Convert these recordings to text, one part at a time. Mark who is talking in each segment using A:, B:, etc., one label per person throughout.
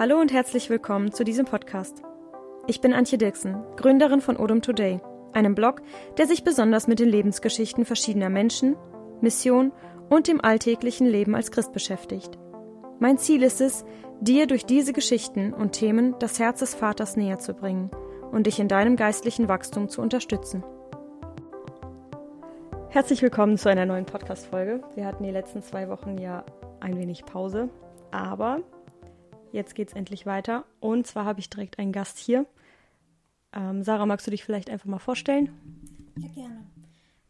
A: Hallo und herzlich willkommen zu diesem Podcast. Ich bin Antje Dirksen, Gründerin von Odom Today, einem Blog, der sich besonders mit den Lebensgeschichten verschiedener Menschen, Mission und dem alltäglichen Leben als Christ beschäftigt. Mein Ziel ist es, dir durch diese Geschichten und Themen das Herz des Vaters näher zu bringen und dich in deinem geistlichen Wachstum zu unterstützen. Herzlich willkommen zu einer neuen Podcast-Folge. Wir hatten die letzten zwei Wochen ja ein wenig Pause, aber jetzt geht es endlich weiter. Und zwar habe ich direkt einen Gast hier. Ähm, Sarah, magst du dich vielleicht einfach mal vorstellen?
B: Ja, gerne.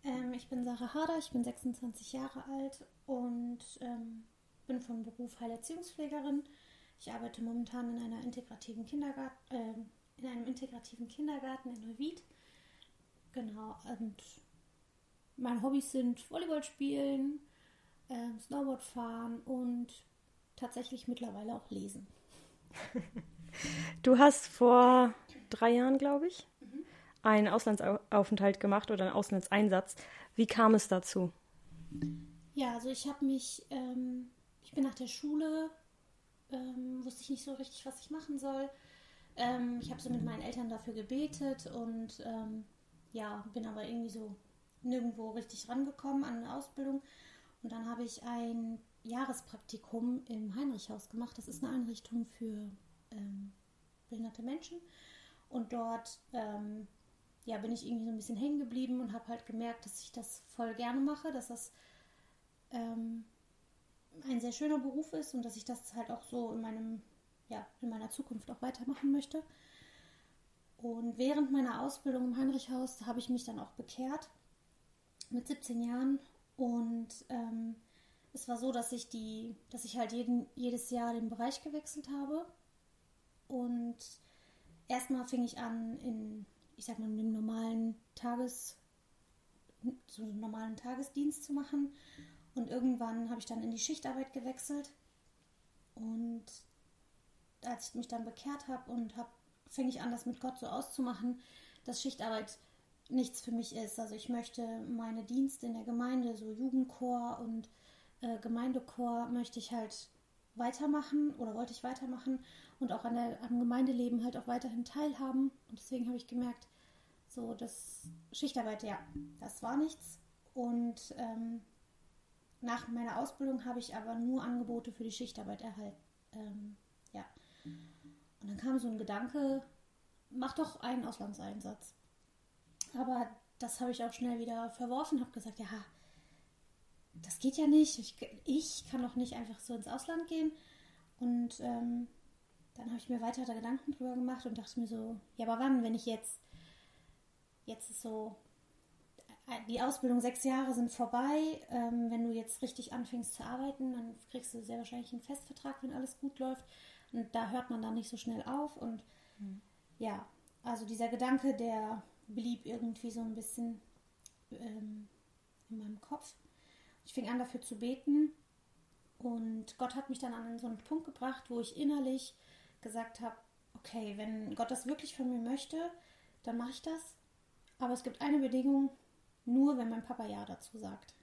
B: Ähm, ich bin Sarah Harder, ich bin 26 Jahre alt und ähm, bin von Beruf Heilerziehungspflegerin. Ich arbeite momentan in einer integrativen Kindergarten, äh, in einem integrativen Kindergarten in Neuwied. Genau, und meine Hobbys sind Volleyball spielen, äh, Snowboard fahren und tatsächlich mittlerweile auch lesen.
A: Du hast vor drei Jahren, glaube ich, mhm. einen Auslandsaufenthalt gemacht oder einen Auslandseinsatz. Wie kam es dazu?
B: Ja, also ich habe mich, ähm, ich bin nach der Schule, ähm, wusste ich nicht so richtig, was ich machen soll. Ähm, ich habe so mit meinen Eltern dafür gebetet und ähm, ja, bin aber irgendwie so nirgendwo richtig rangekommen an eine Ausbildung. Und dann habe ich ein Jahrespraktikum im Heinrichhaus gemacht. Das ist eine Einrichtung für ähm, behinderte Menschen. Und dort ähm, ja, bin ich irgendwie so ein bisschen hängen geblieben und habe halt gemerkt, dass ich das voll gerne mache, dass das ähm, ein sehr schöner Beruf ist und dass ich das halt auch so in meinem, ja, in meiner Zukunft auch weitermachen möchte. Und während meiner Ausbildung im Heinrichhaus habe ich mich dann auch bekehrt mit 17 Jahren und ähm, es war so, dass ich die, dass ich halt jeden, jedes Jahr den Bereich gewechselt habe. Und erstmal fing ich an in, ich sag mal, einem normalen Tages, so einen normalen Tagesdienst zu machen. Und irgendwann habe ich dann in die Schichtarbeit gewechselt. Und als ich mich dann bekehrt habe und habe, fing ich an, das mit Gott so auszumachen, dass Schichtarbeit nichts für mich ist. Also ich möchte meine Dienste in der Gemeinde, so Jugendchor und äh, Gemeindechor möchte ich halt weitermachen oder wollte ich weitermachen und auch an der, am Gemeindeleben halt auch weiterhin teilhaben. Und deswegen habe ich gemerkt, so das Schichtarbeit, ja, das war nichts. Und ähm, nach meiner Ausbildung habe ich aber nur Angebote für die Schichtarbeit erhalten. Ähm, ja. Und dann kam so ein Gedanke, mach doch einen Auslandseinsatz. Aber das habe ich auch schnell wieder verworfen, habe gesagt, ja, das geht ja nicht. Ich, ich kann doch nicht einfach so ins Ausland gehen. Und ähm, dann habe ich mir weiter da Gedanken drüber gemacht und dachte mir so, ja, aber wann, wenn ich jetzt, jetzt ist so, die Ausbildung sechs Jahre sind vorbei. Ähm, wenn du jetzt richtig anfängst zu arbeiten, dann kriegst du sehr wahrscheinlich einen Festvertrag, wenn alles gut läuft. Und da hört man dann nicht so schnell auf. Und mhm. ja, also dieser Gedanke, der blieb irgendwie so ein bisschen ähm, in meinem Kopf. Ich fing an dafür zu beten und Gott hat mich dann an so einen Punkt gebracht, wo ich innerlich gesagt habe, okay, wenn Gott das wirklich von mir möchte, dann mache ich das. Aber es gibt eine Bedingung, nur wenn mein Papa Ja dazu sagt.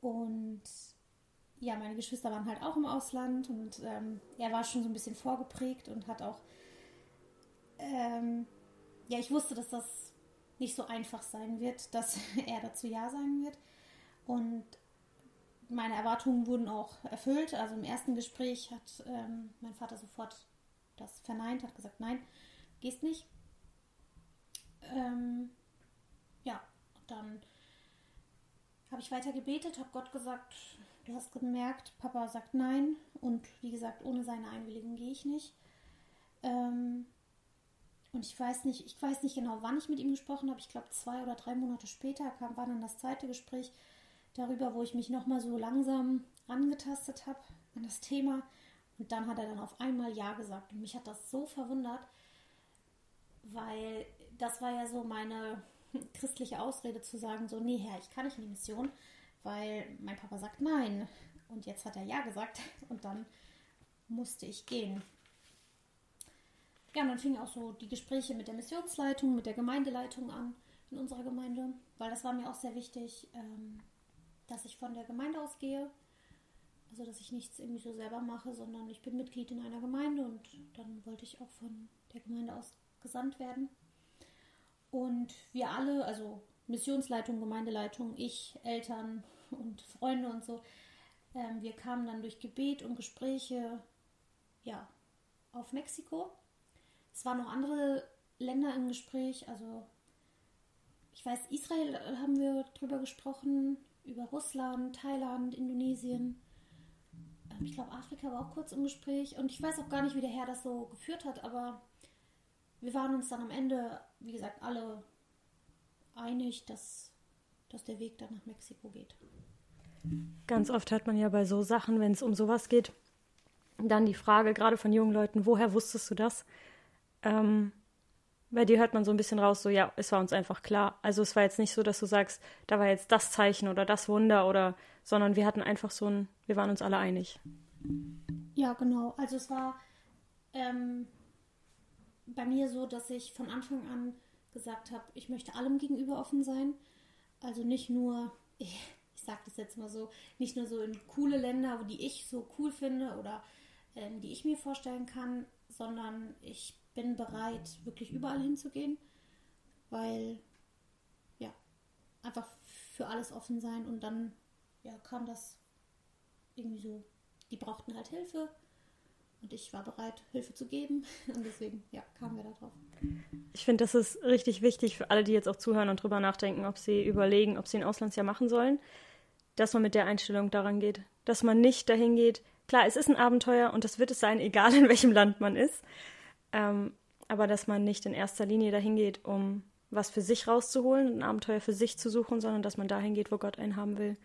B: Und ja, meine Geschwister waren halt auch im Ausland und ähm, er war schon so ein bisschen vorgeprägt und hat auch, ähm, ja, ich wusste, dass das nicht so einfach sein wird, dass er dazu Ja sagen wird. Und meine Erwartungen wurden auch erfüllt. Also im ersten Gespräch hat ähm, mein Vater sofort das verneint, hat gesagt, nein, gehst nicht. Ähm, ja, dann habe ich weiter gebetet, habe Gott gesagt, du hast gemerkt, Papa sagt nein und wie gesagt, ohne seine Einwilligung gehe ich nicht. Ähm, und ich weiß nicht, ich weiß nicht genau, wann ich mit ihm gesprochen habe. Ich glaube, zwei oder drei Monate später kam, war dann das zweite Gespräch darüber, wo ich mich nochmal so langsam angetastet habe an das Thema. Und dann hat er dann auf einmal Ja gesagt. Und mich hat das so verwundert, weil das war ja so meine christliche Ausrede zu sagen, so, nee, Herr, ich kann nicht in die Mission, weil mein Papa sagt nein. Und jetzt hat er Ja gesagt und dann musste ich gehen. Ja, und dann fingen auch so die Gespräche mit der Missionsleitung, mit der Gemeindeleitung an in unserer Gemeinde, weil das war mir auch sehr wichtig, ähm, dass ich von der Gemeinde ausgehe. Also dass ich nichts irgendwie so selber mache, sondern ich bin Mitglied in einer Gemeinde und dann wollte ich auch von der Gemeinde aus gesandt werden. Und wir alle, also Missionsleitung, Gemeindeleitung, ich, Eltern und Freunde und so, ähm, wir kamen dann durch Gebet und Gespräche ja, auf Mexiko. Es waren noch andere Länder im Gespräch, also ich weiß, Israel haben wir drüber gesprochen, über Russland, Thailand, Indonesien. Ähm, ich glaube, Afrika war auch kurz im Gespräch und ich weiß auch gar nicht, wie der Herr das so geführt hat, aber wir waren uns dann am Ende, wie gesagt, alle einig, dass, dass der Weg dann nach Mexiko geht.
A: Ganz oft hört man ja bei so Sachen, wenn es um sowas geht, dann die Frage, gerade von jungen Leuten, woher wusstest du das? Ähm, bei dir hört man so ein bisschen raus, so ja, es war uns einfach klar. Also es war jetzt nicht so, dass du sagst, da war jetzt das Zeichen oder das Wunder oder, sondern wir hatten einfach so ein, wir waren uns alle einig.
B: Ja, genau. Also es war ähm, bei mir so, dass ich von Anfang an gesagt habe, ich möchte allem gegenüber offen sein. Also nicht nur, ich, ich sage das jetzt mal so, nicht nur so in coole Länder, die ich so cool finde oder ähm, die ich mir vorstellen kann, sondern ich bin bereit, wirklich überall hinzugehen, weil ja, einfach für alles offen sein und dann ja, kam das irgendwie so, die brauchten halt Hilfe und ich war bereit, Hilfe zu geben. Und deswegen, ja, kamen wir da drauf.
A: Ich finde, das ist richtig wichtig für alle, die jetzt auch zuhören und drüber nachdenken, ob sie überlegen, ob sie ein Auslandsjahr machen sollen, dass man mit der Einstellung daran geht. Dass man nicht dahin geht. Klar, es ist ein Abenteuer und das wird es sein, egal in welchem Land man ist. Ähm, aber dass man nicht in erster Linie dahin geht, um was für sich rauszuholen, ein Abenteuer für sich zu suchen, sondern dass man dahin geht, wo Gott einen haben will.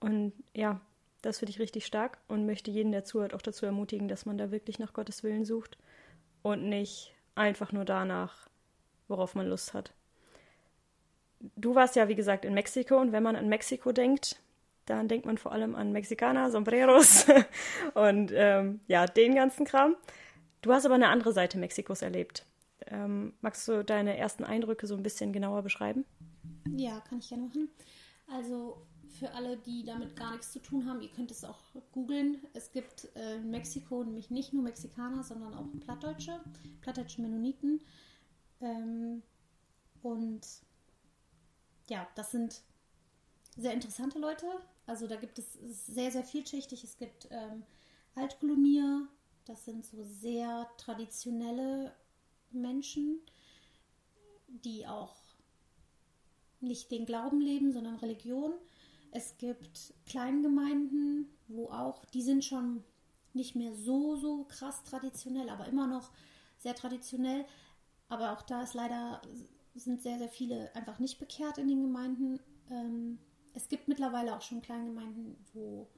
A: Und ja, das finde ich richtig stark und möchte jeden, der zuhört, auch dazu ermutigen, dass man da wirklich nach Gottes Willen sucht und nicht einfach nur danach, worauf man Lust hat. Du warst ja, wie gesagt, in Mexiko und wenn man an Mexiko denkt, dann denkt man vor allem an Mexikaner, Sombreros und ähm, ja, den ganzen Kram. Du hast aber eine andere Seite Mexikos erlebt. Ähm, magst du deine ersten Eindrücke so ein bisschen genauer beschreiben?
B: Ja, kann ich gerne machen. Also für alle, die damit gar nichts zu tun haben, ihr könnt es auch googeln. Es gibt äh, in Mexiko nämlich nicht nur Mexikaner, sondern auch Plattdeutsche, plattdeutsche Mennoniten. Ähm, und ja, das sind sehr interessante Leute. Also da gibt es sehr, sehr vielschichtig. Es gibt ähm, Altkolonier, das sind so sehr traditionelle Menschen, die auch nicht den Glauben leben, sondern Religion. Es gibt Kleingemeinden, wo auch, die sind schon nicht mehr so, so krass traditionell, aber immer noch sehr traditionell. Aber auch da ist leider, sind sehr, sehr viele einfach nicht bekehrt in den Gemeinden. Ähm, es gibt mittlerweile auch schon Kleingemeinden, wo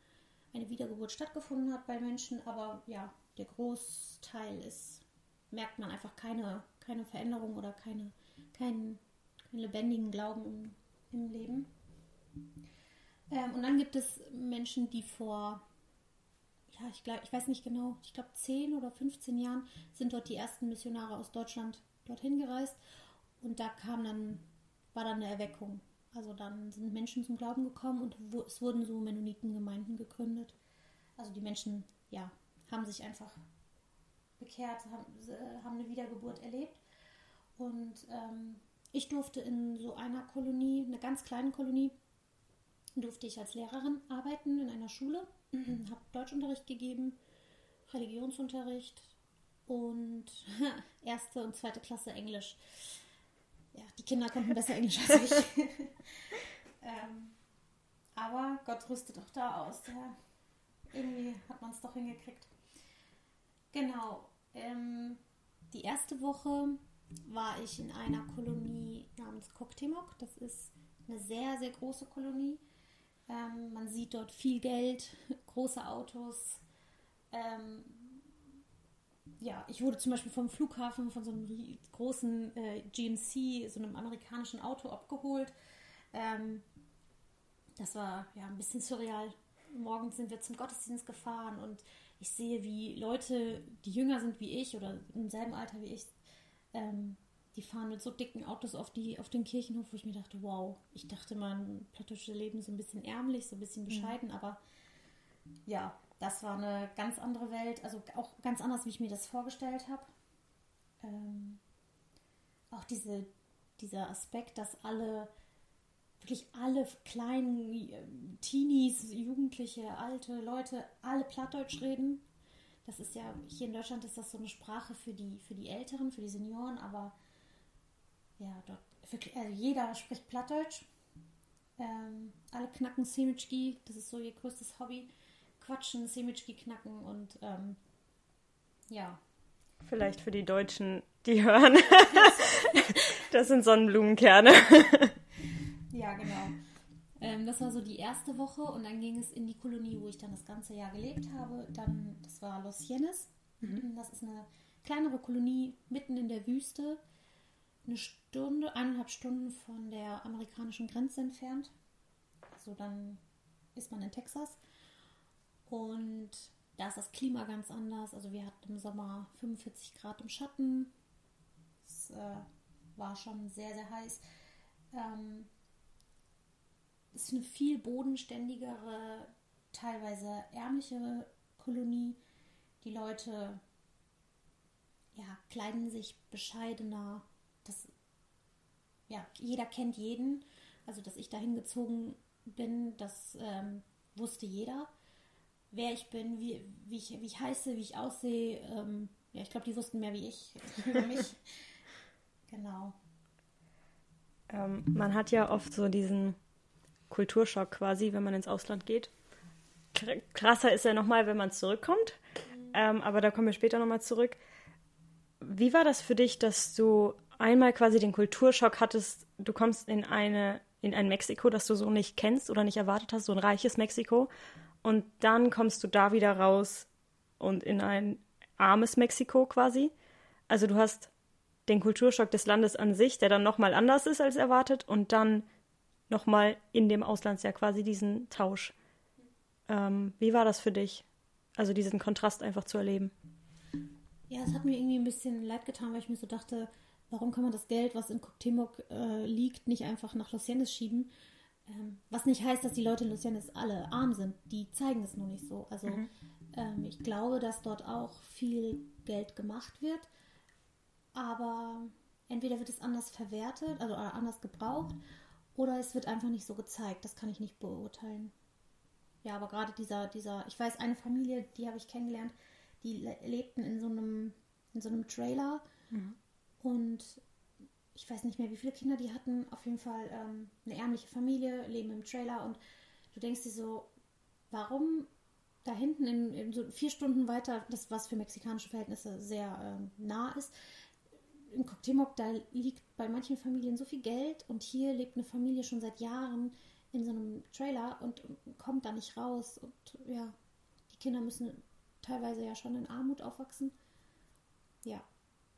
B: eine Wiedergeburt stattgefunden hat bei Menschen, aber ja, der Großteil ist, merkt man einfach keine, keine Veränderung oder keine, keinen, keinen lebendigen Glauben im, im Leben. Ähm, und dann gibt es Menschen, die vor, ja, ich glaube, ich weiß nicht genau, ich glaube 10 oder 15 Jahren sind dort die ersten Missionare aus Deutschland dorthin gereist und da kam dann, war dann eine Erweckung. Also dann sind Menschen zum Glauben gekommen und wo, es wurden so Mennonitengemeinden gegründet. Also die Menschen, ja, haben sich einfach bekehrt, haben, äh, haben eine Wiedergeburt erlebt. Und ähm, ich durfte in so einer Kolonie, einer ganz kleinen Kolonie, durfte ich als Lehrerin arbeiten in einer Schule, habe Deutschunterricht gegeben, Religionsunterricht und erste und zweite Klasse Englisch. Ja, die Kinder konnten besser Englisch als ich. ähm, aber Gott rüstet auch da aus. Ja. Irgendwie hat man es doch hingekriegt. Genau. Ähm, die erste Woche war ich in einer Kolonie namens Koktemok. Das ist eine sehr, sehr große Kolonie. Ähm, man sieht dort viel Geld, große Autos. Ähm, ja, ich wurde zum Beispiel vom Flughafen von so einem großen äh, GMC, so einem amerikanischen Auto abgeholt. Ähm, das war ja ein bisschen surreal. Morgens sind wir zum Gottesdienst gefahren und ich sehe, wie Leute, die jünger sind wie ich oder im selben Alter wie ich, ähm, die fahren mit so dicken Autos auf, die, auf den Kirchenhof, wo ich mir dachte, wow, ich dachte, man plattdeutsche Leben so ein bisschen ärmlich, so ein bisschen mhm. bescheiden, mhm. aber ja, das war eine ganz andere Welt, also auch ganz anders, wie ich mir das vorgestellt habe. Ähm, auch diese, dieser Aspekt, dass alle, wirklich alle kleinen äh, Teenies, Jugendliche, alte Leute, alle Plattdeutsch reden. Das ist ja, hier in Deutschland ist das so eine Sprache für die, für die Älteren, für die Senioren, aber ja, dort wirklich, also jeder spricht Plattdeutsch. Ähm, alle knacken Semitschki, das ist so ihr größtes Hobby quatschen, Semitschki knacken und ähm, ja.
A: Vielleicht für die Deutschen, die hören. das sind Sonnenblumenkerne.
B: Ja, genau. Ähm, das war so die erste Woche und dann ging es in die Kolonie, wo ich dann das ganze Jahr gelebt habe. Dann, das war Los Yenes. Mhm. Das ist eine kleinere Kolonie mitten in der Wüste. Eine Stunde, eineinhalb Stunden von der amerikanischen Grenze entfernt. Also dann ist man in Texas. Und da ist das Klima ganz anders. Also wir hatten im Sommer 45 Grad im Schatten. Es äh, war schon sehr, sehr heiß. Ähm, ist eine viel bodenständigere, teilweise ärmliche Kolonie. Die Leute ja, kleiden sich bescheidener. Das, ja, jeder kennt jeden. Also, dass ich da hingezogen bin, das ähm, wusste jeder wer ich bin, wie, wie, ich, wie ich heiße, wie ich aussehe. Ähm, ja, ich glaube, die wussten mehr wie ich über mich. genau.
A: Ähm, man hat ja oft so diesen Kulturschock quasi, wenn man ins Ausland geht. Krasser ist ja nochmal, wenn man zurückkommt. Ähm, aber da kommen wir später nochmal zurück. Wie war das für dich, dass du einmal quasi den Kulturschock hattest, du kommst in eine in ein Mexiko, das du so nicht kennst oder nicht erwartet hast, so ein reiches Mexiko und dann kommst du da wieder raus und in ein armes Mexiko quasi. Also du hast den Kulturschock des Landes an sich, der dann nochmal anders ist als erwartet und dann nochmal in dem Auslandsjahr quasi diesen Tausch. Ähm, wie war das für dich? Also diesen Kontrast einfach zu erleben.
B: Ja, es hat mir irgendwie ein bisschen leid getan, weil ich mir so dachte, warum kann man das Geld, was in Cuauhtémoc äh, liegt, nicht einfach nach Los Angeles schieben? Ähm, was nicht heißt, dass die Leute in Lucianis alle arm sind. Die zeigen es nur nicht so. Also mhm. ähm, ich glaube, dass dort auch viel Geld gemacht wird. Aber entweder wird es anders verwertet, also anders gebraucht, oder es wird einfach nicht so gezeigt. Das kann ich nicht beurteilen. Ja, aber gerade dieser, dieser, ich weiß, eine Familie, die habe ich kennengelernt, die lebten in so einem, in so einem Trailer mhm. und ich weiß nicht mehr, wie viele Kinder die hatten, auf jeden Fall ähm, eine ärmliche Familie, leben im Trailer und du denkst dir so, warum da hinten in, in so vier Stunden weiter, das was für mexikanische Verhältnisse sehr ähm, nah ist, in Cuauhtémoc, da liegt bei manchen Familien so viel Geld und hier lebt eine Familie schon seit Jahren in so einem Trailer und, kommt da nicht raus und ja, die Kinder müssen teilweise ja schon in Armut aufwachsen. Ja,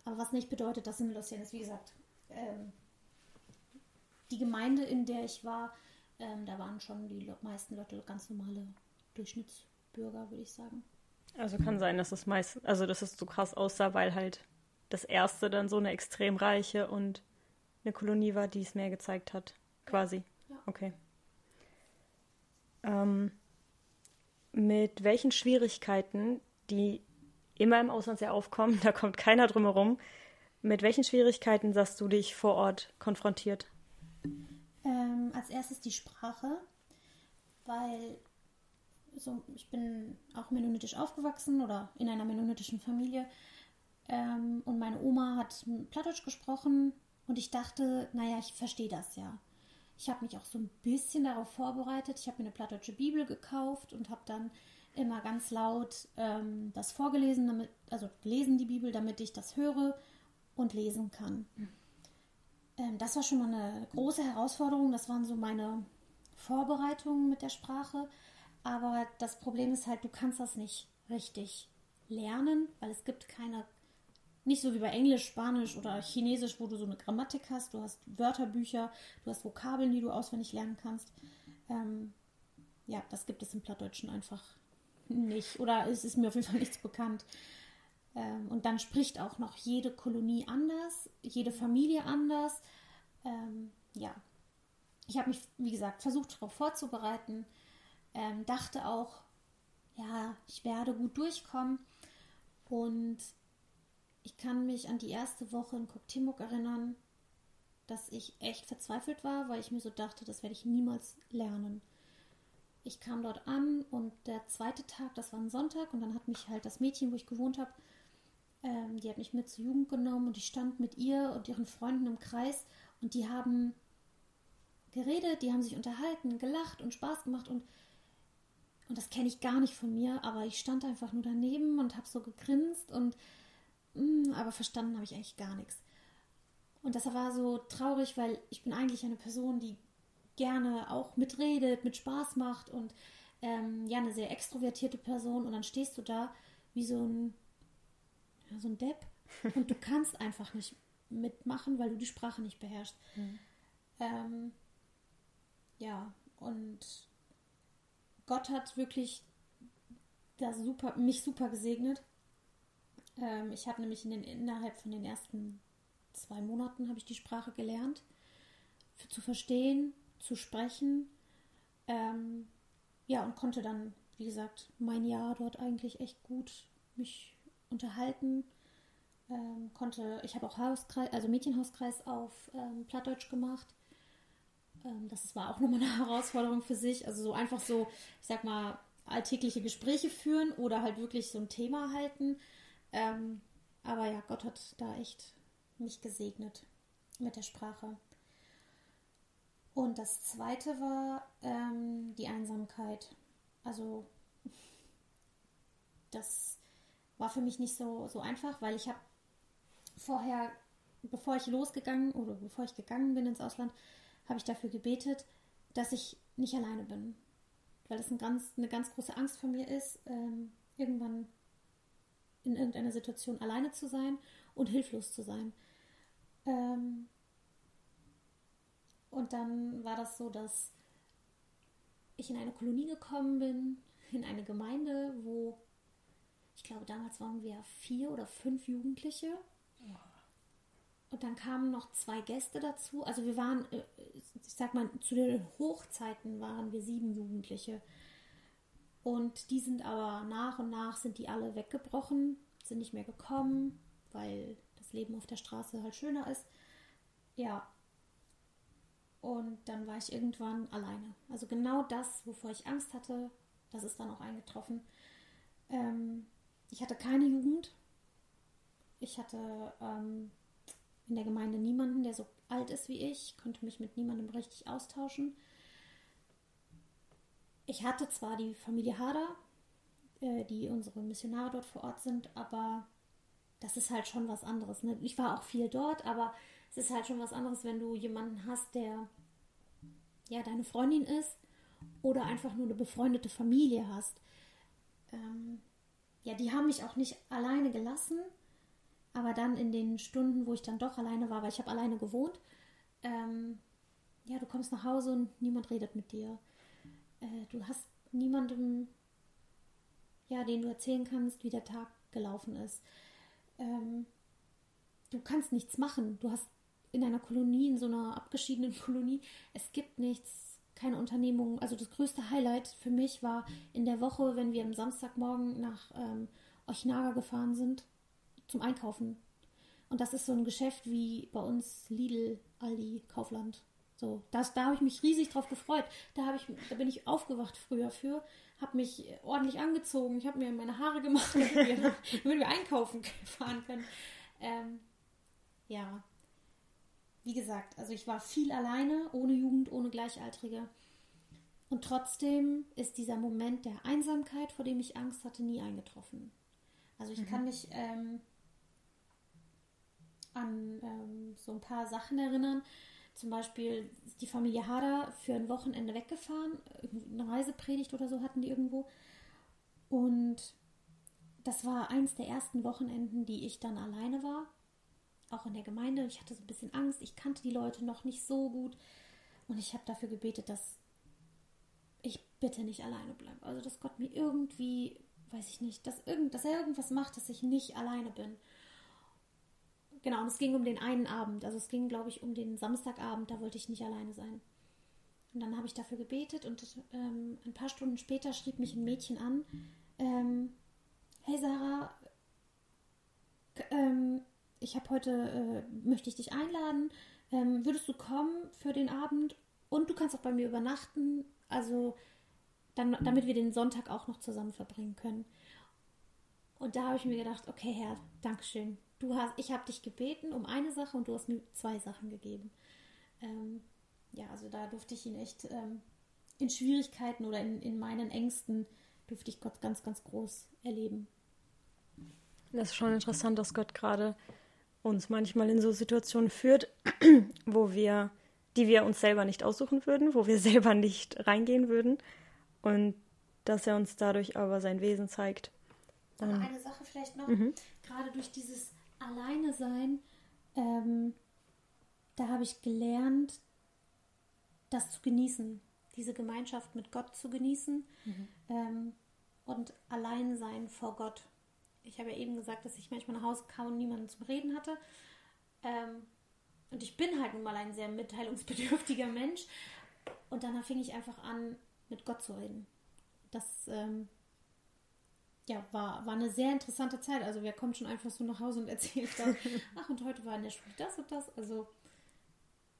B: aber was nicht bedeutet, dass in Los Angeles, wie gesagt, ähm, die Gemeinde, in der ich war, ähm, da waren schon die meisten Leute ganz normale Durchschnittsbürger, würde ich sagen.
A: Also kann sein, dass es meist, also dass es so krass aussah, weil halt das erste dann so eine extrem reiche und eine Kolonie war, die es mehr gezeigt hat, quasi. Ja. Okay. Ähm, mit welchen Schwierigkeiten, die immer im Ausland sehr aufkommen, da kommt keiner drum herum, mit welchen Schwierigkeiten sagst du dich vor Ort konfrontiert?
B: Ähm, als erstes die Sprache, weil so, ich bin auch mennonitisch aufgewachsen oder in einer mennonitischen Familie ähm, und meine Oma hat Plattdeutsch gesprochen und ich dachte, naja, ich verstehe das ja. Ich habe mich auch so ein bisschen darauf vorbereitet. Ich habe mir eine plattdeutsche Bibel gekauft und habe dann immer ganz laut ähm, das vorgelesen, damit, also gelesen die Bibel, damit ich das höre und lesen kann. Ähm, das war schon mal eine große Herausforderung. Das waren so meine Vorbereitungen mit der Sprache. Aber das Problem ist halt, du kannst das nicht richtig lernen, weil es gibt keine, nicht so wie bei Englisch, Spanisch oder Chinesisch, wo du so eine Grammatik hast. Du hast Wörterbücher, du hast Vokabeln, die du auswendig lernen kannst. Ähm, ja, das gibt es im Plattdeutschen einfach nicht. Oder es ist mir auf jeden Fall nichts bekannt. Ähm, und dann spricht auch noch jede Kolonie anders, jede Familie anders. Ähm, ja, ich habe mich, wie gesagt, versucht darauf vorzubereiten. Ähm, dachte auch, ja, ich werde gut durchkommen. Und ich kann mich an die erste Woche in Koktimuk erinnern, dass ich echt verzweifelt war, weil ich mir so dachte, das werde ich niemals lernen. Ich kam dort an und der zweite Tag, das war ein Sonntag, und dann hat mich halt das Mädchen, wo ich gewohnt habe, ähm, die hat mich mit zur Jugend genommen und ich stand mit ihr und ihren Freunden im Kreis und die haben geredet, die haben sich unterhalten, gelacht und Spaß gemacht und und das kenne ich gar nicht von mir, aber ich stand einfach nur daneben und habe so gegrinst und aber verstanden habe ich eigentlich gar nichts. Und das war so traurig, weil ich bin eigentlich eine Person, die gerne auch mitredet, mit Spaß macht und ähm, ja, eine sehr extrovertierte Person. Und dann stehst du da wie so ein, ja, so ein Depp und du kannst einfach nicht mitmachen, weil du die Sprache nicht beherrschst. Mhm. Ähm, ja, und Gott hat wirklich das super, mich super gesegnet. Ähm, ich habe nämlich in den, innerhalb von den ersten zwei Monaten habe ich die Sprache gelernt, für, zu verstehen, zu sprechen. Ähm, ja, und konnte dann, wie gesagt, mein Jahr dort eigentlich echt gut mich unterhalten. Ähm, konnte, ich habe auch Hauskreis, also Mädchenhauskreis auf ähm, Plattdeutsch gemacht. Ähm, das war auch nochmal eine Herausforderung für sich. Also so einfach so, ich sag mal, alltägliche Gespräche führen oder halt wirklich so ein Thema halten. Ähm, aber ja, Gott hat da echt mich gesegnet mit der Sprache. Und das zweite war ähm, die Einsamkeit. Also das war für mich nicht so, so einfach, weil ich habe vorher, bevor ich losgegangen oder bevor ich gegangen bin ins Ausland, habe ich dafür gebetet, dass ich nicht alleine bin. Weil das ein ganz, eine ganz große Angst von mir ist, ähm, irgendwann in irgendeiner Situation alleine zu sein und hilflos zu sein. Ähm, und dann war das so, dass ich in eine Kolonie gekommen bin, in eine Gemeinde, wo ich glaube, damals waren wir vier oder fünf Jugendliche. Und dann kamen noch zwei Gäste dazu. Also wir waren, äh, ich sag mal, zu den Hochzeiten waren wir sieben Jugendliche. Und die sind aber nach und nach sind die alle weggebrochen, sind nicht mehr gekommen, weil das Leben auf der Straße halt schöner ist. Ja. Und dann war ich irgendwann alleine. Also genau das, wovor ich Angst hatte, das ist dann auch eingetroffen. Ähm, ich hatte keine Jugend. Ich hatte ähm, in der Gemeinde niemanden, der so alt ist wie ich, konnte mich mit niemandem richtig austauschen. Ich hatte zwar die Familie Hader, äh, die unsere Missionare dort vor Ort sind, aber das ist halt schon was anderes. Ne? Ich war auch viel dort, aber es ist halt schon was anderes, wenn du jemanden hast, der ja deine Freundin ist oder einfach nur eine befreundete Familie hast. Ähm, ja, die haben mich auch nicht alleine gelassen, aber dann in den Stunden, wo ich dann doch alleine war, weil ich habe alleine gewohnt, ähm, ja, du kommst nach Hause und niemand redet mit dir. Äh, du hast niemandem, ja, den du erzählen kannst, wie der Tag gelaufen ist. Ähm, du kannst nichts machen. Du hast in einer Kolonie, in so einer abgeschiedenen Kolonie, es gibt nichts, keine Unternehmung. Also das größte Highlight für mich war in der Woche, wenn wir am Samstagmorgen nach ähm, Ochnaga gefahren sind zum Einkaufen. Und das ist so ein Geschäft wie bei uns Lidl, Aldi, Kaufland. So, das, da habe ich mich riesig drauf gefreut. Da, ich, da bin ich aufgewacht früher für, habe mich ordentlich angezogen, ich habe mir meine Haare gemacht, damit wir, damit wir einkaufen fahren können. Ähm, ja, wie gesagt, also ich war viel alleine, ohne Jugend, ohne Gleichaltrige. Und trotzdem ist dieser Moment der Einsamkeit, vor dem ich Angst hatte, nie eingetroffen. Also ich mhm. kann mich ähm, an ähm, so ein paar Sachen erinnern. Zum Beispiel die Familie Hader für ein Wochenende weggefahren. Eine Reisepredigt oder so hatten die irgendwo. Und das war eins der ersten Wochenenden, die ich dann alleine war. Auch in der Gemeinde. Ich hatte so ein bisschen Angst. Ich kannte die Leute noch nicht so gut. Und ich habe dafür gebetet, dass ich bitte nicht alleine bleibe. Also, dass Gott mir irgendwie, weiß ich nicht, dass, irgend, dass er irgendwas macht, dass ich nicht alleine bin. Genau, und es ging um den einen Abend. Also es ging, glaube ich, um den Samstagabend, da wollte ich nicht alleine sein. Und dann habe ich dafür gebetet und ähm, ein paar Stunden später schrieb mich ein Mädchen an, ähm, hey Sarah, ähm, ich habe heute, äh, möchte ich dich einladen, ähm, würdest du kommen für den Abend und du kannst auch bei mir übernachten, also dann, damit wir den Sonntag auch noch zusammen verbringen können. Und da habe ich mir gedacht, okay Herr, Dankeschön. Du hast, ich habe dich gebeten um eine Sache und du hast mir zwei Sachen gegeben. Ähm, ja, also da durfte ich ihn echt ähm, in Schwierigkeiten oder in, in meinen Ängsten durfte ich Gott ganz, ganz groß erleben.
A: Das ist schon interessant, dass Gott gerade uns manchmal in so Situationen führt, wo wir, die wir uns selber nicht aussuchen würden, wo wir selber nicht reingehen würden und dass er uns dadurch aber sein Wesen zeigt.
B: Aber eine Sache vielleicht noch, mhm. gerade durch dieses Alleine sein, ähm, da habe ich gelernt, das zu genießen, diese Gemeinschaft mit Gott zu genießen mhm. ähm, und allein sein vor Gott. Ich habe ja eben gesagt, dass ich manchmal nach Hause kam und niemanden zum Reden hatte. Ähm, und ich bin halt nun mal ein sehr mitteilungsbedürftiger Mensch. Und dann fing ich einfach an, mit Gott zu reden. Das ähm, ja, war, war eine sehr interessante Zeit. Also wer kommt schon einfach so nach Hause und erzählt dann, ach und heute war in der Schule das und das. Also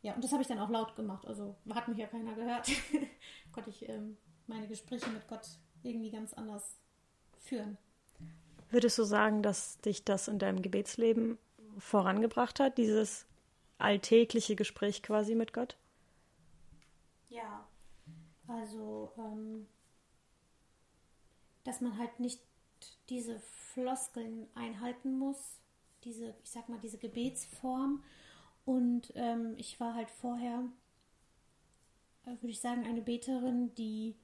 B: ja, und das habe ich dann auch laut gemacht. Also hat mich ja keiner gehört. Konnte ich ähm, meine Gespräche mit Gott irgendwie ganz anders führen.
A: Würdest du sagen, dass dich das in deinem Gebetsleben vorangebracht hat, dieses alltägliche Gespräch quasi mit Gott?
B: Ja, also, ähm, dass man halt nicht diese Floskeln einhalten muss, diese, ich sag mal, diese Gebetsform. Und ähm, ich war halt vorher, äh, würde ich sagen, eine Beterin, die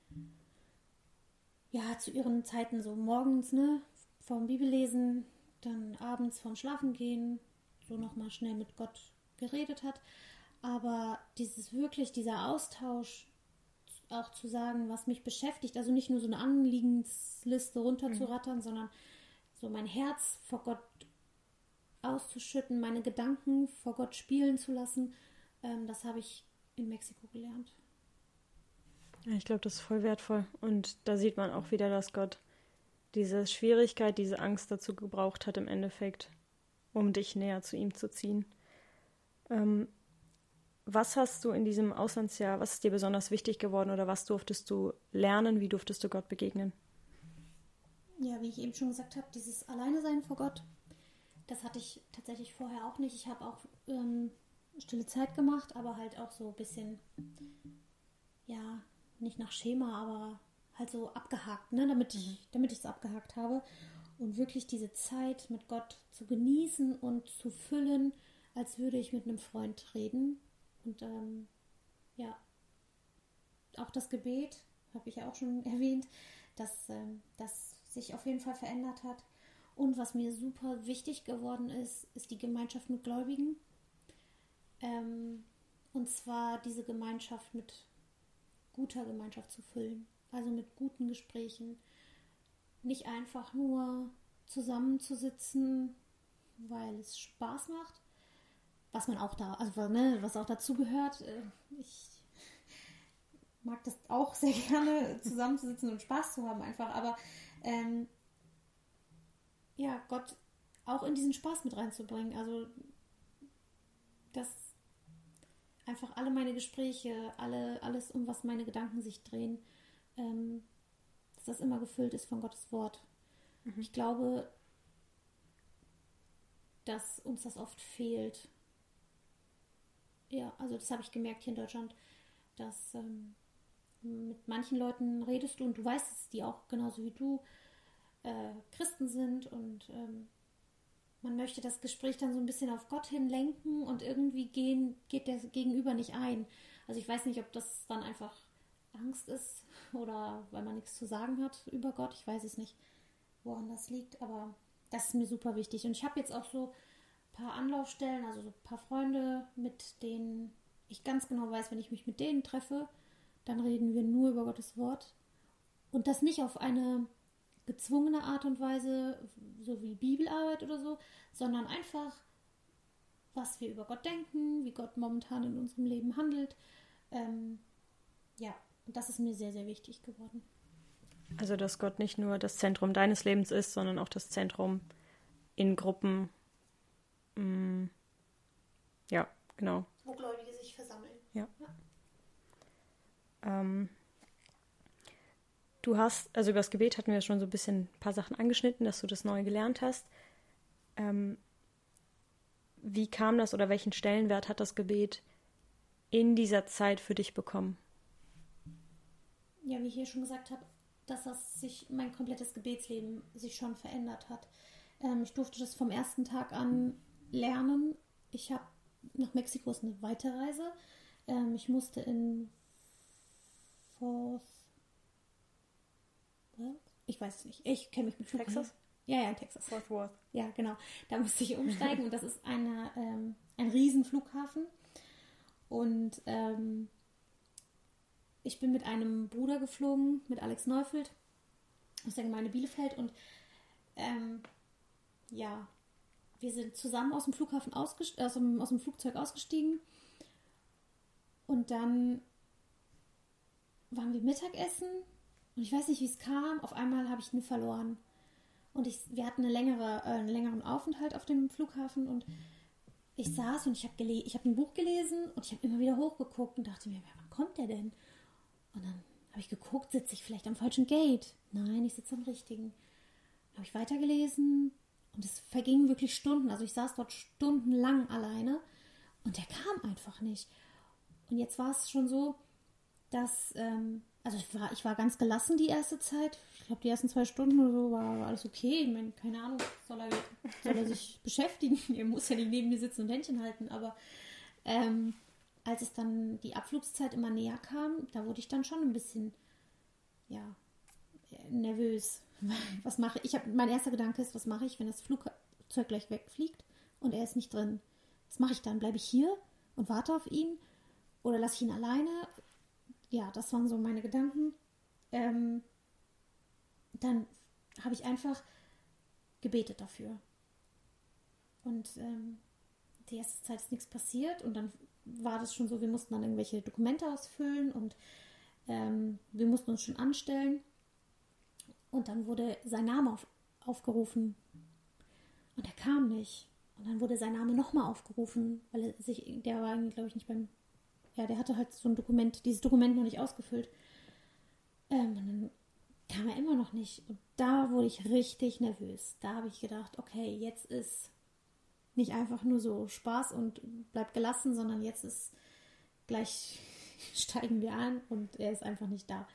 B: ja zu ihren Zeiten so morgens, ne, vorm Bibellesen, dann abends vorm Schlafengehen, so nochmal schnell mit Gott geredet hat. Aber dieses wirklich, dieser Austausch, auch zu sagen, was mich beschäftigt, also nicht nur so eine Anliegensliste runterzurattern, mhm. sondern so mein Herz vor Gott auszuschütten, meine Gedanken vor Gott spielen zu lassen, ähm, das habe ich in Mexiko gelernt.
A: Ja, ich glaube, das ist voll wertvoll. Und da sieht man auch wieder, dass Gott diese Schwierigkeit, diese Angst dazu gebraucht hat im Endeffekt, um dich näher zu ihm zu ziehen. Ähm, was hast du in diesem Auslandsjahr, was ist dir besonders wichtig geworden oder was durftest du lernen? Wie durftest du Gott begegnen?
B: Ja, wie ich eben schon gesagt habe, dieses Alleine sein vor Gott, das hatte ich tatsächlich vorher auch nicht. Ich habe auch ähm, stille Zeit gemacht, aber halt auch so ein bisschen, ja, nicht nach Schema, aber halt so abgehakt, ne, damit ich, mhm. damit ich es abgehakt habe. Und wirklich diese Zeit mit Gott zu genießen und zu füllen, als würde ich mit einem Freund reden. Und ähm, ja, auch das Gebet, habe ich ja auch schon erwähnt, dass ähm, das sich auf jeden Fall verändert hat. Und was mir super wichtig geworden ist, ist die Gemeinschaft mit Gläubigen. Ähm, und zwar diese Gemeinschaft mit guter Gemeinschaft zu füllen. Also mit guten Gesprächen. Nicht einfach nur zusammenzusitzen, weil es Spaß macht. Was man auch da, also ne, was auch dazu gehört. Äh, ich mag das auch sehr gerne, zusammenzusitzen und Spaß zu haben einfach. Aber ähm, ja, Gott auch in diesen Spaß mit reinzubringen. Also, dass einfach alle meine Gespräche, alle, alles, um was meine Gedanken sich drehen, ähm, dass das immer gefüllt ist von Gottes Wort. Mhm. Ich glaube, dass uns das oft fehlt. Ja, also das habe ich gemerkt hier in Deutschland, dass ähm, mit manchen Leuten redest du und du weißt es, die auch genauso wie du äh, Christen sind und ähm, man möchte das Gespräch dann so ein bisschen auf Gott hin lenken und irgendwie gehen, geht der Gegenüber nicht ein. Also ich weiß nicht, ob das dann einfach Angst ist oder weil man nichts zu sagen hat über Gott. Ich weiß es nicht, woran das liegt, aber das ist mir super wichtig. Und ich habe jetzt auch so paar Anlaufstellen, also so ein paar Freunde, mit denen ich ganz genau weiß, wenn ich mich mit denen treffe, dann reden wir nur über Gottes Wort. Und das nicht auf eine gezwungene Art und Weise, so wie Bibelarbeit oder so, sondern einfach, was wir über Gott denken, wie Gott momentan in unserem Leben handelt. Ähm, ja, das ist mir sehr, sehr wichtig geworden.
A: Also, dass Gott nicht nur das Zentrum deines Lebens ist, sondern auch das Zentrum in Gruppen. Mm, ja, genau.
B: Wo Gläubige sich versammeln.
A: Ja. ja. Ähm, du hast, also über das Gebet hatten wir schon so ein bisschen ein paar Sachen angeschnitten, dass du das neu gelernt hast. Ähm, wie kam das oder welchen Stellenwert hat das Gebet in dieser Zeit für dich bekommen?
B: Ja, wie ich hier schon gesagt habe, dass das sich mein komplettes Gebetsleben sich schon verändert hat. Ähm, ich durfte das vom ersten Tag an lernen. Ich habe nach Mexiko ist eine Weiterreise. Ähm, ich musste in Forth. Ich weiß es nicht. Ich kenne mich mit
A: Flughafen. Texas.
B: Ja, ja, in Texas.
A: Fort Worth.
B: Ja, genau. Da musste ich umsteigen und das ist eine, ähm, ein Riesenflughafen. Und ähm, ich bin mit einem Bruder geflogen, mit Alex Neufeld aus der Gemeinde Bielefeld und ähm, ja, wir sind zusammen aus dem Flughafen ausgestiegen, aus, dem, aus dem Flugzeug ausgestiegen und dann waren wir Mittagessen und ich weiß nicht, wie es kam. Auf einmal habe ich ihn verloren. Und ich, wir hatten eine längere, äh, einen längeren Aufenthalt auf dem Flughafen und ich saß und ich habe hab ein Buch gelesen und ich habe immer wieder hochgeguckt und dachte mir, wann kommt der denn? Und dann habe ich geguckt, sitze ich vielleicht am falschen Gate? Nein, ich sitze am richtigen. Habe ich weitergelesen und es vergingen wirklich Stunden. Also ich saß dort stundenlang alleine und der kam einfach nicht. Und jetzt war es schon so, dass, ähm, also ich war, ich war ganz gelassen die erste Zeit. Ich glaube, die ersten zwei Stunden oder so war alles okay. Ich meine, keine Ahnung, soll er, soll er sich beschäftigen? Er muss ja nicht neben mir sitzen und Händchen halten, aber ähm, als es dann die Abflugszeit immer näher kam, da wurde ich dann schon ein bisschen, ja, nervös. Was mache ich? ich mein erster Gedanke ist, was mache ich, wenn das Flugzeug gleich wegfliegt und er ist nicht drin? Was mache ich dann? Bleibe ich hier und warte auf ihn? Oder lasse ich ihn alleine? Ja, das waren so meine Gedanken. Ähm, dann habe ich einfach gebetet dafür. Und ähm, die erste Zeit ist nichts passiert und dann war das schon so, wir mussten dann irgendwelche Dokumente ausfüllen und ähm, wir mussten uns schon anstellen. Und dann wurde sein Name auf, aufgerufen. Und er kam nicht. Und dann wurde sein Name nochmal aufgerufen, weil er sich, der war glaube ich, nicht beim, ja, der hatte halt so ein Dokument, dieses Dokument noch nicht ausgefüllt. Ähm, und dann kam er immer noch nicht. Und da wurde ich richtig nervös. Da habe ich gedacht, okay, jetzt ist nicht einfach nur so Spaß und bleib gelassen, sondern jetzt ist gleich steigen wir an und er ist einfach nicht da.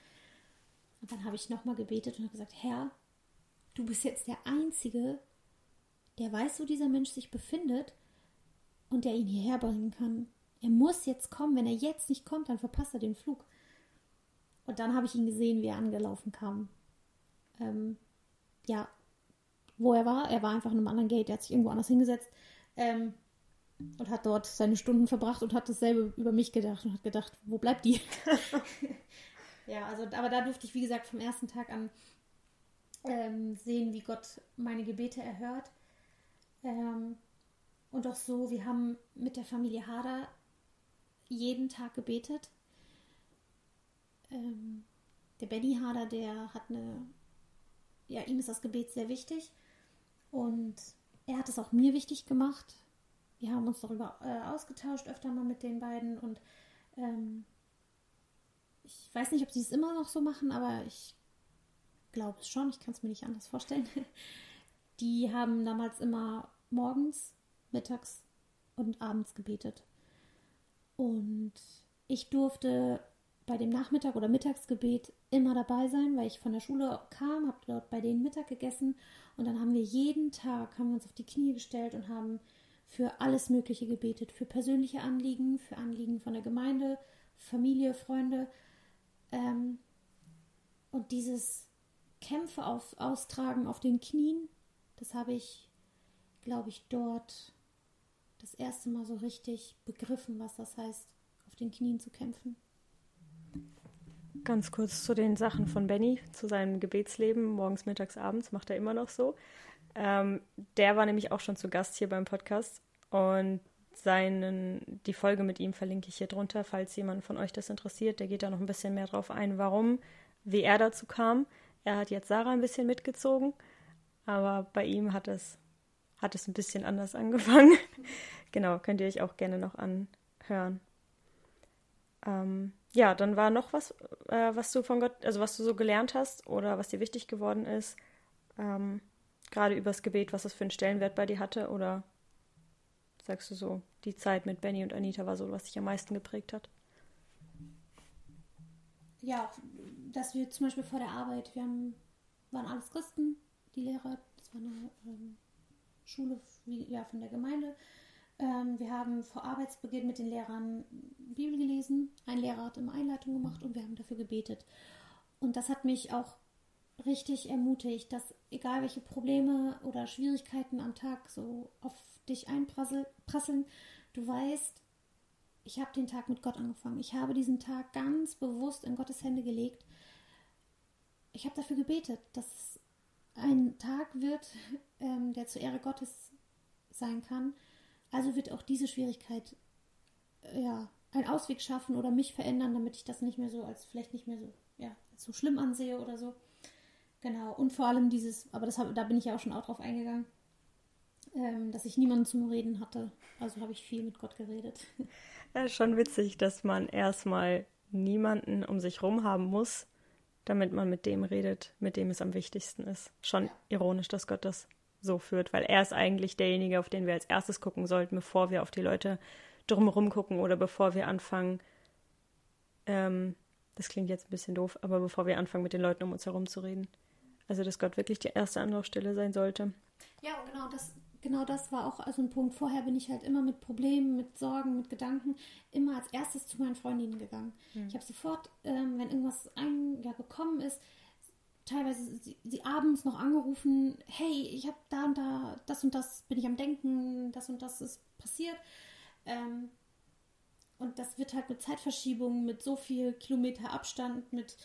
B: Und dann habe ich nochmal gebetet und habe gesagt, Herr, du bist jetzt der Einzige, der weiß, wo dieser Mensch sich befindet und der ihn hierher bringen kann. Er muss jetzt kommen. Wenn er jetzt nicht kommt, dann verpasst er den Flug. Und dann habe ich ihn gesehen, wie er angelaufen kam. Ähm, ja, wo er war. Er war einfach in einem anderen Gate. Er hat sich irgendwo anders hingesetzt. Ähm, und hat dort seine Stunden verbracht und hat dasselbe über mich gedacht und hat gedacht, wo bleibt die? ja, also, aber da durfte ich, wie gesagt, vom ersten Tag an ähm, sehen, wie Gott meine Gebete erhört. Ähm, und auch so, wir haben mit der Familie Hader jeden Tag gebetet. Ähm, der Benny Hader, der hat eine, ja, ihm ist das Gebet sehr wichtig. Und er hat es auch mir wichtig gemacht. Wir haben uns darüber äh, ausgetauscht, öfter mal mit den beiden. Und ähm, ich weiß nicht, ob sie es immer noch so machen, aber ich glaube es schon. Ich kann es mir nicht anders vorstellen. Die haben damals immer morgens, mittags und abends gebetet. Und ich durfte bei dem Nachmittag- oder Mittagsgebet immer dabei sein, weil ich von der Schule kam, habe dort bei denen Mittag gegessen und dann haben wir jeden Tag, haben wir uns auf die Knie gestellt und haben für alles Mögliche gebetet, für persönliche Anliegen, für Anliegen von der Gemeinde, Familie, Freunde. Ähm, und dieses Kämpfe auf, austragen auf den Knien, das habe ich, glaube ich, dort das erste Mal so richtig begriffen, was das heißt, auf den Knien zu kämpfen.
A: Ganz kurz zu den Sachen von Benny, zu seinem Gebetsleben, morgens, mittags, abends, macht er immer noch so. Ähm, der war nämlich auch schon zu Gast hier beim Podcast und seinen, die Folge mit ihm verlinke ich hier drunter, falls jemand von euch das interessiert. Der geht da noch ein bisschen mehr drauf ein, warum, wie er dazu kam. Er hat jetzt Sarah ein bisschen mitgezogen, aber bei ihm hat es, hat es ein bisschen anders angefangen. genau, könnt ihr euch auch gerne noch anhören. Ähm, ja, dann war noch was, äh, was du von Gott, also was du so gelernt hast oder was dir wichtig geworden ist, ähm, gerade übers Gebet, was das für einen Stellenwert bei dir hatte oder sagst du so, die Zeit mit Benny und Anita war so, was dich am meisten geprägt hat?
B: Ja, dass wir zum Beispiel vor der Arbeit, wir haben, waren alles Christen, die Lehrer, das war eine ähm, Schule wie, ja, von der Gemeinde. Ähm, wir haben vor Arbeitsbeginn mit den Lehrern Bibel gelesen. Ein Lehrer hat immer Einleitung gemacht und wir haben dafür gebetet. Und das hat mich auch richtig ermutigt, dass egal welche Probleme oder Schwierigkeiten am Tag so auf dich einprasseln, du weißt, ich habe den Tag mit Gott angefangen. Ich habe diesen Tag ganz bewusst in Gottes Hände gelegt. Ich habe dafür gebetet, dass es ein Tag wird, ähm, der zur Ehre Gottes sein kann. Also wird auch diese Schwierigkeit äh, ja einen Ausweg schaffen oder mich verändern, damit ich das nicht mehr so als vielleicht nicht mehr so ja so schlimm ansehe oder so. Genau und vor allem dieses, aber das hab, da bin ich ja auch schon auch drauf eingegangen ähm, dass ich niemanden zum Reden hatte. Also habe ich viel mit Gott geredet.
A: Ja, schon witzig, dass man erstmal niemanden um sich rum haben muss, damit man mit dem redet, mit dem es am wichtigsten ist. Schon ja. ironisch, dass Gott das so führt, weil er ist eigentlich derjenige, auf den wir als erstes gucken sollten, bevor wir auf die Leute drumherum gucken oder bevor wir anfangen, ähm, das klingt jetzt ein bisschen doof, aber bevor wir anfangen, mit den Leuten um uns herum zu reden. Also, dass Gott wirklich die erste Anlaufstelle sein sollte.
B: Ja, genau, das, genau das war auch also ein Punkt. Vorher bin ich halt immer mit Problemen, mit Sorgen, mit Gedanken immer als erstes zu meinen Freundinnen gegangen. Mhm. Ich habe sofort, ähm, wenn irgendwas ein, ja, gekommen ist, teilweise sie, sie, abends noch angerufen, hey, ich habe da und da, das und das bin ich am Denken, das und das ist passiert. Ähm, und das wird halt mit Zeitverschiebungen, mit so viel Kilometer Abstand, mit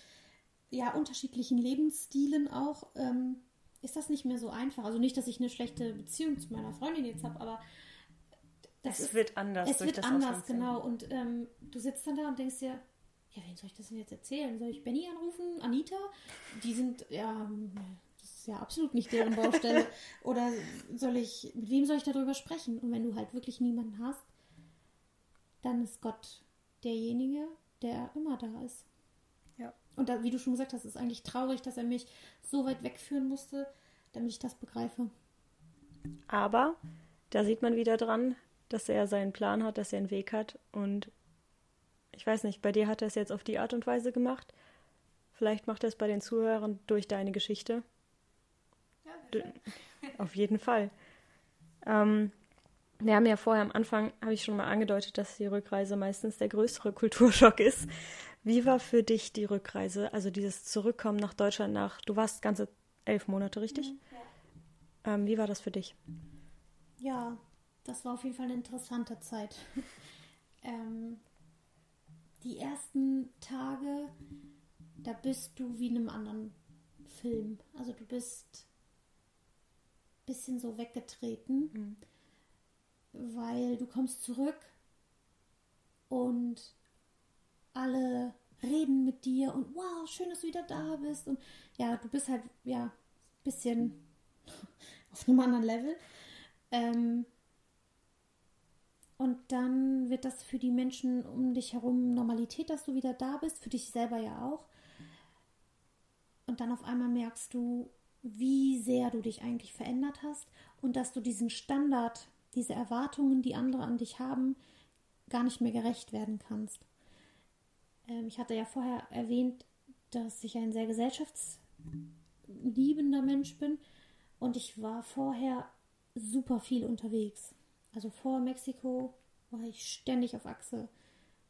B: ja unterschiedlichen Lebensstilen auch. Ähm, ist das nicht mehr so einfach. Also nicht, dass ich eine schlechte Beziehung zu meiner Freundin jetzt habe, aber
A: es ist, wird anders.
B: Es wird anders, genau. Und ähm, du sitzt dann da und denkst dir, ja, wen soll ich das denn jetzt erzählen? Soll ich Benny anrufen? Anita? Die sind, ja, das ist ja absolut nicht deren Baustelle. Oder soll ich, mit wem soll ich darüber sprechen? Und wenn du halt wirklich niemanden hast, dann ist Gott derjenige, der immer da ist. Und da, wie du schon gesagt hast, ist eigentlich traurig, dass er mich so weit wegführen musste, damit ich das begreife.
A: Aber da sieht man wieder dran, dass er seinen Plan hat, dass er einen Weg hat. Und ich weiß nicht, bei dir hat er es jetzt auf die Art und Weise gemacht. Vielleicht macht er es bei den Zuhörern durch deine Geschichte. Ja, auf jeden Fall. Ähm, wir haben ja vorher am Anfang, habe ich schon mal angedeutet, dass die Rückreise meistens der größere Kulturschock ist. Wie war für dich die Rückreise, also dieses Zurückkommen nach Deutschland nach, du warst ganze elf Monate, richtig? Mhm, ja. ähm, wie war das für dich?
B: Ja, das war auf jeden Fall eine interessante Zeit. ähm, die ersten Tage, da bist du wie in einem anderen Film. Also du bist ein bisschen so weggetreten, mhm. weil du kommst zurück und alle reden mit dir und wow, schön, dass du wieder da bist. Und ja, du bist halt, ja, ein bisschen auf einem anderen Level. Ähm, und dann wird das für die Menschen um dich herum Normalität, dass du wieder da bist, für dich selber ja auch. Und dann auf einmal merkst du, wie sehr du dich eigentlich verändert hast und dass du diesen Standard, diese Erwartungen, die andere an dich haben, gar nicht mehr gerecht werden kannst. Ähm, ich hatte ja vorher erwähnt, dass ich ein sehr gesellschaftsliebender Mensch bin und ich war vorher super viel unterwegs. Also vor Mexiko war ich ständig auf Achse.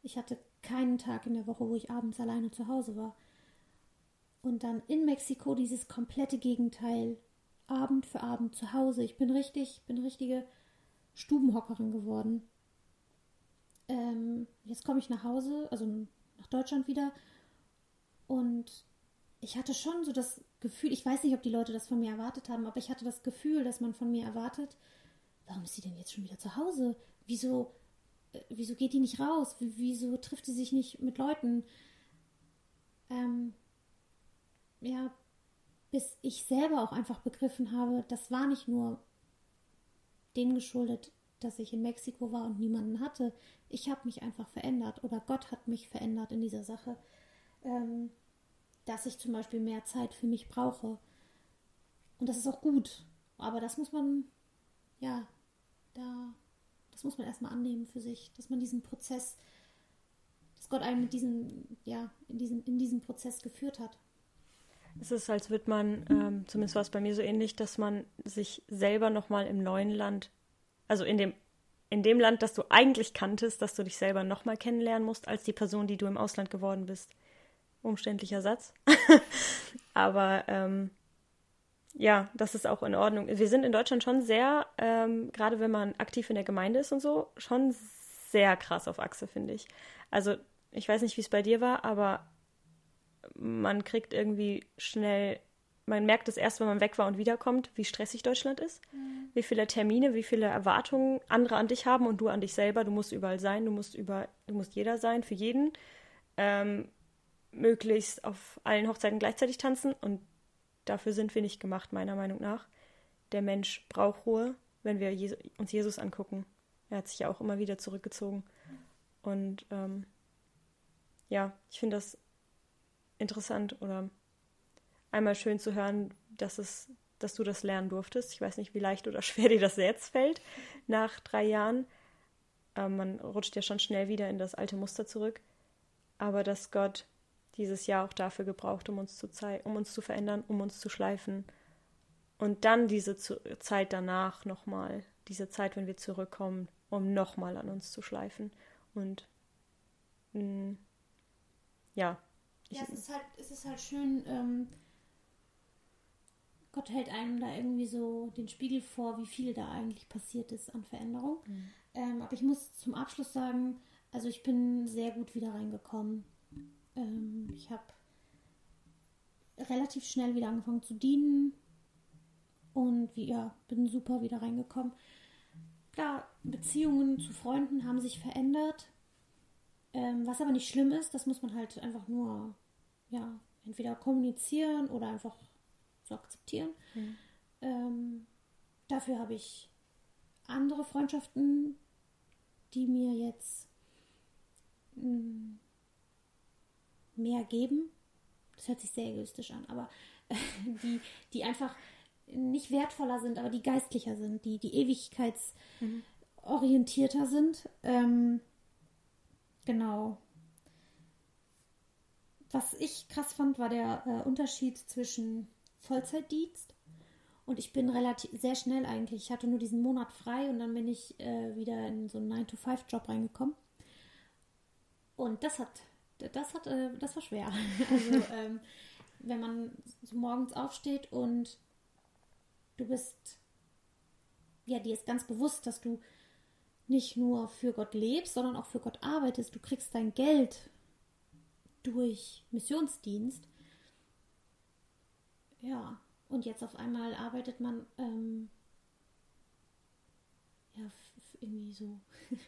B: Ich hatte keinen Tag in der Woche, wo ich abends alleine zu Hause war. Und dann in Mexiko dieses komplette Gegenteil. Abend für Abend zu Hause. Ich bin richtig, bin richtige Stubenhockerin geworden. Ähm, jetzt komme ich nach Hause, also nach Deutschland wieder. Und ich hatte schon so das Gefühl, ich weiß nicht, ob die Leute das von mir erwartet haben, aber ich hatte das Gefühl, dass man von mir erwartet, warum ist sie denn jetzt schon wieder zu Hause? Wieso, äh, wieso geht die nicht raus? Wieso trifft sie sich nicht mit Leuten? Ähm, ja, bis ich selber auch einfach begriffen habe, das war nicht nur dem geschuldet, dass ich in Mexiko war und niemanden hatte. Ich habe mich einfach verändert oder Gott hat mich verändert in dieser Sache, ähm, dass ich zum Beispiel mehr Zeit für mich brauche. Und das ist auch gut. Aber das muss man, ja, da, das muss man erstmal annehmen für sich, dass man diesen Prozess, dass Gott einen mit diesem, ja, in diesem, in diesem Prozess geführt hat.
A: Es ist, als würde man, ähm, zumindest war es bei mir so ähnlich, dass man sich selber nochmal im neuen Land, also in dem, in dem Land, das du eigentlich kanntest, dass du dich selber nochmal kennenlernen musst, als die Person, die du im Ausland geworden bist. Umständlicher Satz. Aber ähm, ja, das ist auch in Ordnung. Wir sind in Deutschland schon sehr, ähm, gerade wenn man aktiv in der Gemeinde ist und so, schon sehr krass auf Achse, finde ich. Also, ich weiß nicht, wie es bei dir war, aber man kriegt irgendwie schnell, man merkt es erst, wenn man weg war und wiederkommt, wie stressig Deutschland ist, mhm. wie viele Termine, wie viele Erwartungen andere an dich haben und du an dich selber. Du musst überall sein, du musst über, du musst jeder sein, für jeden. Ähm, möglichst auf allen Hochzeiten gleichzeitig tanzen und dafür sind wir nicht gemacht, meiner Meinung nach. Der Mensch braucht Ruhe, wenn wir Jesu, uns Jesus angucken. Er hat sich ja auch immer wieder zurückgezogen. Und ähm, ja, ich finde das interessant oder einmal schön zu hören, dass es, dass du das lernen durftest. Ich weiß nicht, wie leicht oder schwer dir das jetzt fällt nach drei Jahren. Ähm, man rutscht ja schon schnell wieder in das alte Muster zurück. Aber dass Gott dieses Jahr auch dafür gebraucht, um uns zu um uns zu verändern, um uns zu schleifen. Und dann diese Zeit danach nochmal, diese Zeit, wenn wir zurückkommen, um nochmal an uns zu schleifen. Und mh, mm, ja,
B: ja, es ist halt, es ist halt schön, ähm, Gott hält einem da irgendwie so den Spiegel vor, wie viel da eigentlich passiert ist an Veränderung. Mhm. Ähm, aber ich muss zum Abschluss sagen, also ich bin sehr gut wieder reingekommen. Ähm, ich habe relativ schnell wieder angefangen zu dienen und wie, ja, bin super wieder reingekommen. Klar, Beziehungen zu Freunden haben sich verändert. Ähm, was aber nicht schlimm ist, das muss man halt einfach nur, ja, entweder kommunizieren oder einfach so akzeptieren. Mhm. Ähm, dafür habe ich andere Freundschaften, die mir jetzt mh, hm, mehr geben. Das hört sich sehr egoistisch an, aber die, die einfach nicht wertvoller sind, aber die geistlicher sind, die, die ewigkeitsorientierter sind. Ähm, Genau. Was ich krass fand, war der äh, Unterschied zwischen Vollzeitdienst und ich bin relativ sehr schnell eigentlich. Ich hatte nur diesen Monat frei und dann bin ich äh, wieder in so einen 9-to-5-Job reingekommen. Und das hat, das hat, äh, das war schwer. Also ähm, wenn man so morgens aufsteht und du bist, ja, dir ist ganz bewusst, dass du nicht nur für Gott lebst, sondern auch für Gott arbeitest. Du kriegst dein Geld durch Missionsdienst. Ja, und jetzt auf einmal arbeitet man ähm, ja irgendwie so,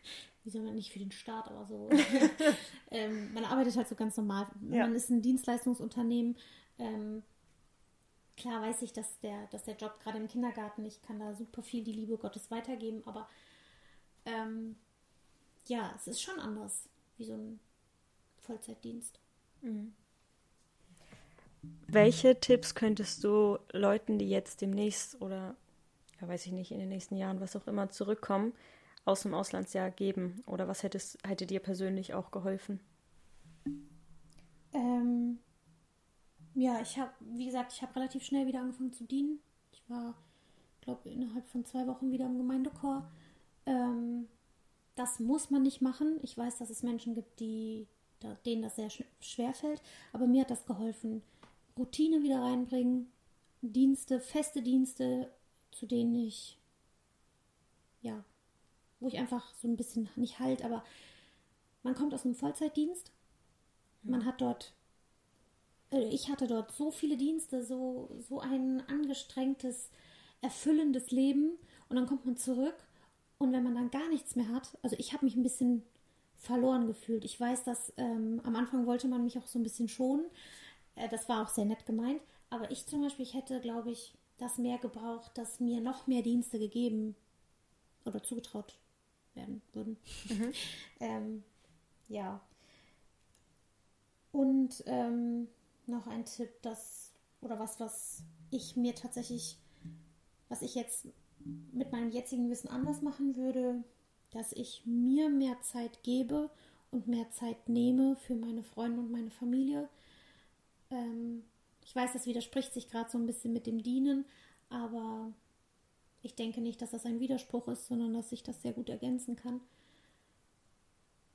B: wie soll man nicht für den Staat, aber so. ähm, man arbeitet halt so ganz normal. Ja. Man ist ein Dienstleistungsunternehmen. Ähm, klar weiß ich, dass der, dass der Job gerade im Kindergarten, ich kann da super viel die Liebe Gottes weitergeben, aber ähm, ja, es ist schon anders wie so ein Vollzeitdienst. Mhm.
A: Welche Tipps könntest du Leuten, die jetzt demnächst oder, ja, weiß ich nicht, in den nächsten Jahren, was auch immer, zurückkommen, aus dem Auslandsjahr geben? Oder was hättest, hätte dir persönlich auch geholfen?
B: Ähm, ja, ich habe, wie gesagt, ich habe relativ schnell wieder angefangen zu dienen. Ich war, glaube innerhalb von zwei Wochen wieder im Gemeindechor. Ähm, das muss man nicht machen. Ich weiß, dass es Menschen gibt, die, denen das sehr schwer fällt, aber mir hat das geholfen. Routine wieder reinbringen, Dienste, feste Dienste, zu denen ich, ja, wo ich einfach so ein bisschen nicht halt, aber man kommt aus einem Vollzeitdienst, man hat dort, äh, ich hatte dort so viele Dienste, so, so ein angestrengtes, erfüllendes Leben und dann kommt man zurück und wenn man dann gar nichts mehr hat, also ich habe mich ein bisschen verloren gefühlt. Ich weiß, dass ähm, am Anfang wollte man mich auch so ein bisschen schonen. Äh, das war auch sehr nett gemeint. Aber ich zum Beispiel, ich hätte, glaube ich, das mehr gebraucht, dass mir noch mehr Dienste gegeben oder zugetraut werden würden. Mhm. ähm, ja. Und ähm, noch ein Tipp, das oder was, was ich mir tatsächlich, was ich jetzt mit meinem jetzigen Wissen anders machen würde, dass ich mir mehr Zeit gebe und mehr Zeit nehme für meine Freunde und meine Familie. Ähm, ich weiß, das widerspricht sich gerade so ein bisschen mit dem Dienen, aber ich denke nicht, dass das ein Widerspruch ist, sondern dass sich das sehr gut ergänzen kann.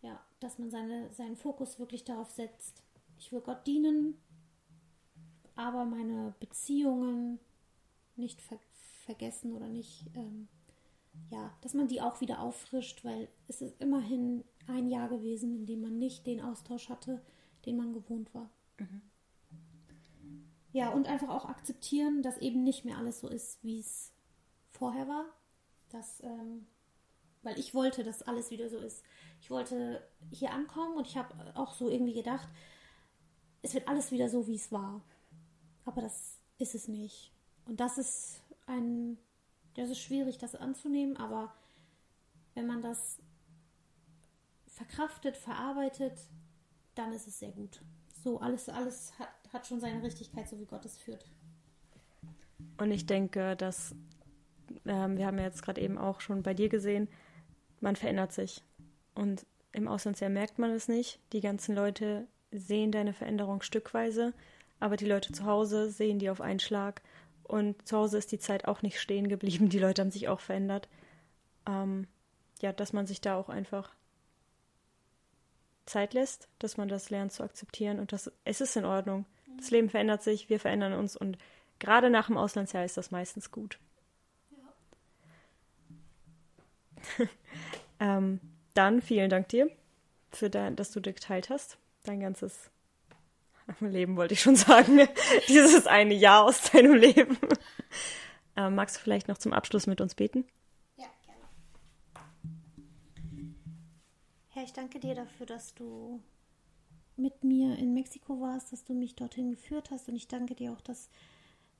B: Ja, dass man seine, seinen Fokus wirklich darauf setzt, ich will Gott dienen, aber meine Beziehungen nicht ver vergessen oder nicht, ähm, ja, dass man die auch wieder auffrischt, weil es ist immerhin ein Jahr gewesen, in dem man nicht den Austausch hatte, den man gewohnt war. Mhm. Ja, und einfach auch akzeptieren, dass eben nicht mehr alles so ist, wie es vorher war. Dass, ähm, weil ich wollte, dass alles wieder so ist. Ich wollte hier ankommen und ich habe auch so irgendwie gedacht, es wird alles wieder so, wie es war. Aber das ist es nicht. Und das ist ein, das ist schwierig, das anzunehmen, aber wenn man das verkraftet, verarbeitet, dann ist es sehr gut. So, alles, alles hat, hat schon seine Richtigkeit, so wie Gott es führt.
A: Und ich denke, dass ähm, wir haben ja jetzt gerade eben auch schon bei dir gesehen, man verändert sich. Und im Auslandsjahr merkt man es nicht. Die ganzen Leute sehen deine Veränderung stückweise, aber die Leute zu Hause sehen die auf einen Schlag. Und zu Hause ist die Zeit auch nicht stehen geblieben. Die Leute haben sich auch verändert. Ähm, ja, dass man sich da auch einfach Zeit lässt, dass man das lernt zu akzeptieren und dass es ist in Ordnung. Das Leben verändert sich, wir verändern uns und gerade nach dem Auslandsjahr ist das meistens gut. Ja. ähm, dann vielen Dank dir, für dein, dass du geteilt hast. Dein ganzes Leben wollte ich schon sagen. Dieses eine Jahr aus deinem Leben. Ähm, magst du vielleicht noch zum Abschluss mit uns beten?
B: Ja, gerne. Herr, ich danke dir dafür, dass du mit mir in Mexiko warst, dass du mich dorthin geführt hast. Und ich danke dir auch, dass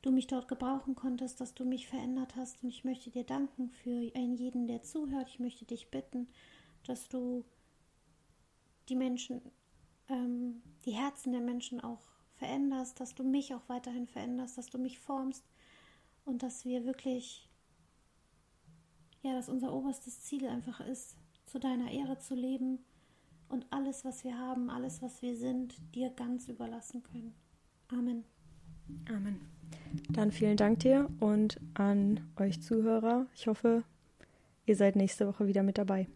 B: du mich dort gebrauchen konntest, dass du mich verändert hast. Und ich möchte dir danken für jeden, der zuhört. Ich möchte dich bitten, dass du die Menschen, ähm, die Herzen der Menschen auch veränderst, dass du mich auch weiterhin veränderst, dass du mich formst und dass wir wirklich, ja, dass unser oberstes Ziel einfach ist, zu deiner Ehre zu leben und alles, was wir haben, alles, was wir sind, dir ganz überlassen können. Amen.
A: Amen. Dann vielen Dank dir und an euch Zuhörer. Ich hoffe, ihr seid nächste Woche wieder mit dabei.